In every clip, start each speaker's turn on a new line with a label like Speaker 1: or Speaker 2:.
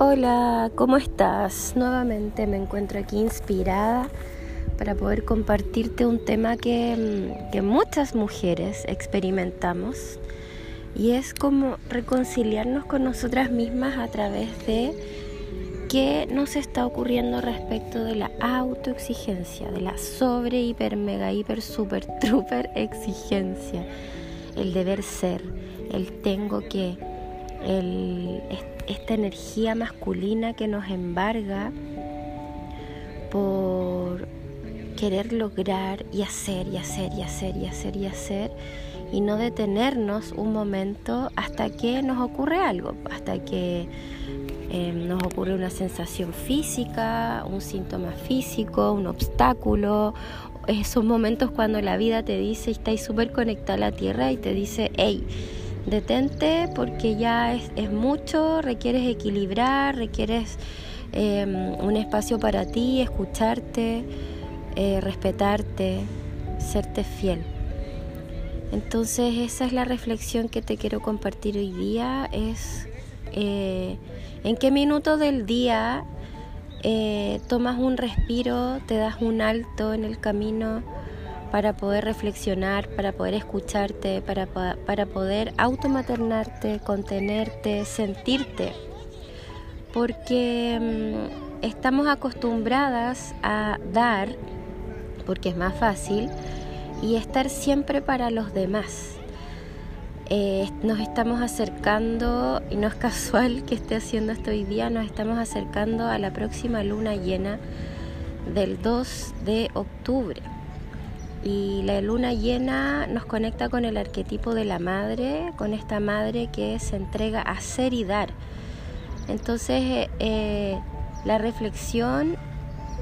Speaker 1: Hola, ¿cómo estás? Nuevamente me encuentro aquí inspirada para poder compartirte un tema que, que, muchas mujeres experimentamos y es como reconciliarnos con nosotras mismas a través de qué nos está ocurriendo respecto de la autoexigencia, de la sobre, hiper, mega, hiper, super, trooper exigencia, el deber ser, el tengo que, el esta energía masculina que nos embarga por querer lograr y hacer y hacer y hacer y hacer y hacer y no detenernos un momento hasta que nos ocurre algo, hasta que eh, nos ocurre una sensación física, un síntoma físico, un obstáculo. Esos momentos cuando la vida te dice, estáis súper conectada a la tierra y te dice, hey, detente porque ya es, mucho, requieres equilibrar, requieres em, un espacio para ti, escucharte, eh, respetarte, serte fiel. Entonces esa es la reflexión que te quiero compartir hoy día, es eh, en qué minuto del día eh, tomas un respiro, te das un alto en el camino para poder reflexionar, para poder escucharte, para, para poder automaternarte, contenerte, sentirte. Porque mm, estamos acostumbradas a dar, porque es más fácil, y estar siempre para los demás. Eh, nos estamos acercando, y no es casual que esté haciendo esto hoy día, nos estamos acercando a la próxima luna llena del 2 de octubre. Y la luna llena nos conecta con el arquetipo de la madre, con esta madre que se entrega a ser y dar. Entonces eh, la reflexión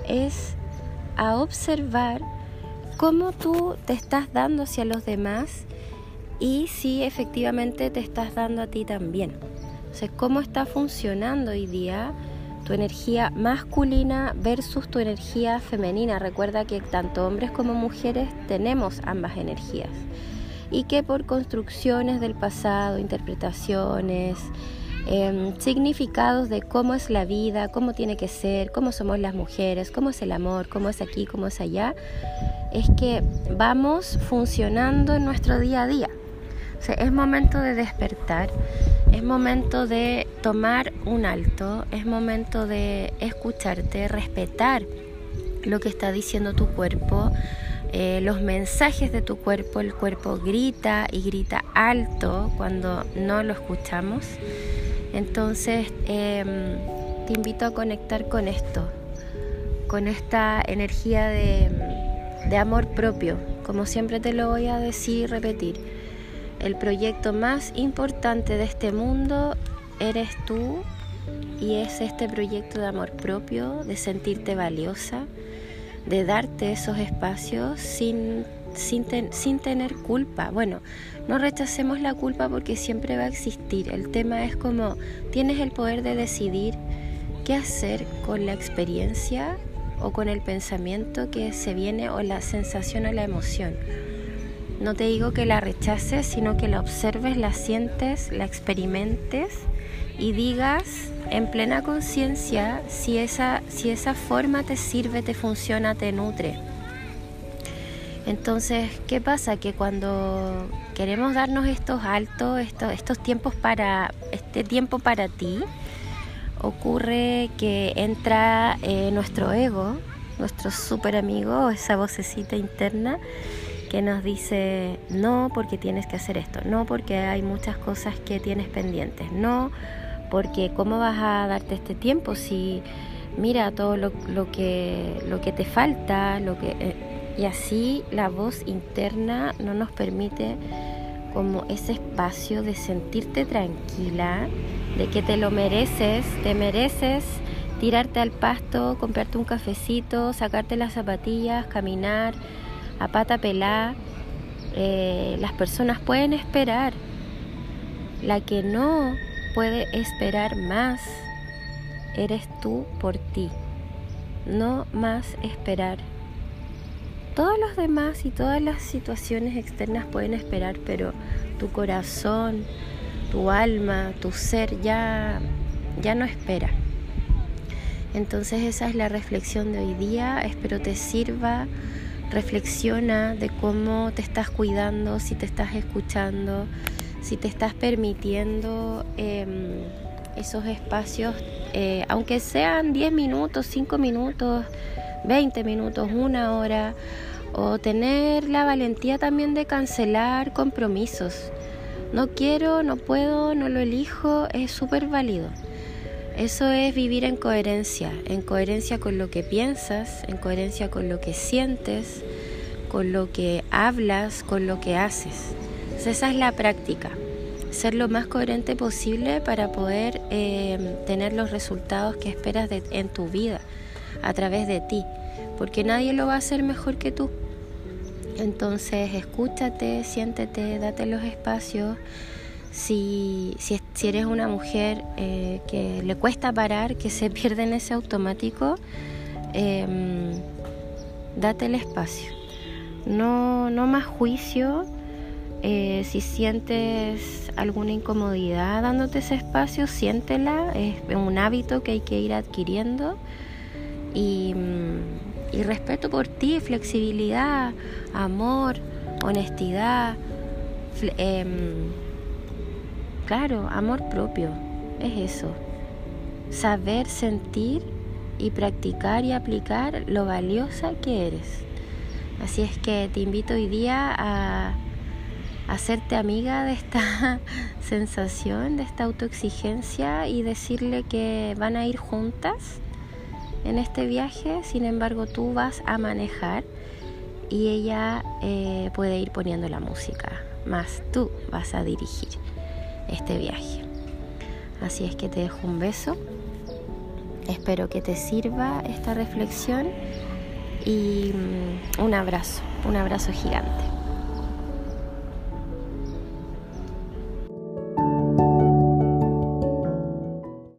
Speaker 1: es a observar cómo tú te estás dando hacia los demás y si efectivamente te estás dando a ti también. Entonces, cómo está funcionando hoy día tu energía masculina versus tu energía femenina. Recuerda que tanto hombres como mujeres tenemos ambas energías y que por construcciones del pasado, interpretaciones, em, significados de cómo es la vida, cómo tiene que ser, cómo somos las mujeres, cómo es el amor, cómo es aquí, cómo es allá, es que vamos funcionando en nuestro día a día. es momento de despertar es momento de tomar un alto, es momento de escucharte, respetar lo que está diciendo tu cuerpo, eh, los mensajes de tu cuerpo. El cuerpo grita y grita alto cuando no lo escuchamos. Entonces em, te invito a conectar con esto, con esta energía de, de amor propio, como siempre te lo voy a decir y repetir el proyecto más importante de este mundo eres tú y es este proyecto de amor propio, de sentirte valiosa, de darte esos espacios sin, sin, sin, tener culpa. Bueno, no rechacemos la culpa porque siempre va a existir. El tema es como tienes el poder de decidir qué hacer con la experiencia o con el pensamiento que se viene o la sensación o la emoción. No te digo que la rechaces, sino que la observes, la sientes, la experimentes y digas en plena conciencia si esa, si esa forma te sirve, te funciona, te nutre. Entonces, ¿qué pasa? Que cuando queremos darnos estos altos, estos, estos tiempos para, este tiempo para ti, ocurre que entra eh, nuestro ego, nuestro super amigo, esa vocecita interna, que nos dice no porque tienes que hacer esto, no porque hay muchas cosas que tienes pendientes, no porque cómo vas a darte este tiempo si mira todo lo, que, lo que te falta, lo que, eh, y así la voz interna no nos permite como ese espacio de sentirte tranquila, de que te lo mereces, te mereces tirarte al pasto, comprarte un cafecito, sacarte las zapatillas, caminar, a pata pelada, eh, las personas pueden esperar. La que no puede esperar más eres tú por ti. No más esperar. Todos los demás y todas las situaciones externas pueden esperar, pero tu corazón, tu alma, tu ser ya, ya no espera. Entonces esa es la reflexión de hoy día. Espero te sirva. Reflexiona de cómo te estás cuidando, si te estás escuchando, si te estás permitiendo em, esos espacios, eh, aunque sean 10 minutos, 5 minutos, 20 minutos, una hora, o tener la valentía también de cancelar compromisos. No quiero, no puedo, no lo elijo, es súper válido. Eso es vivir en coherencia, en coherencia con lo que piensas, en coherencia con lo que sientes, con lo que hablas, con lo que haces. esa es la práctica, ser lo más coherente posible para poder eh, tener los resultados que esperas en tu vida a través de ti, porque nadie lo va a hacer mejor que tú. Entonces escúchate, siéntete, date los espacios. Si, si, eres una mujer eh, que le cuesta parar, que se pierde en ese automático, em, date el espacio. No, no más juicio. Eh, si sientes alguna incomodidad dándote ese espacio, siéntela. Es un hábito que hay que ir adquiriendo. Y respeto por ti, flexibilidad, amor, honestidad, em, claro, amor propio, es eso. Saber sentir y practicar y aplicar lo valiosa que eres. Así es que te invito hoy día a hacerte amiga de esta sensación, de esta autoexigencia y decirle que van a ir juntas en este viaje, sin embargo tú vas a manejar y ella eh, puede ir poniendo la música, más tú vas a dirigir este viaje. Así es que te dejo un beso, espero que te sirva esta reflexión y mm, un abrazo, un abrazo gigante.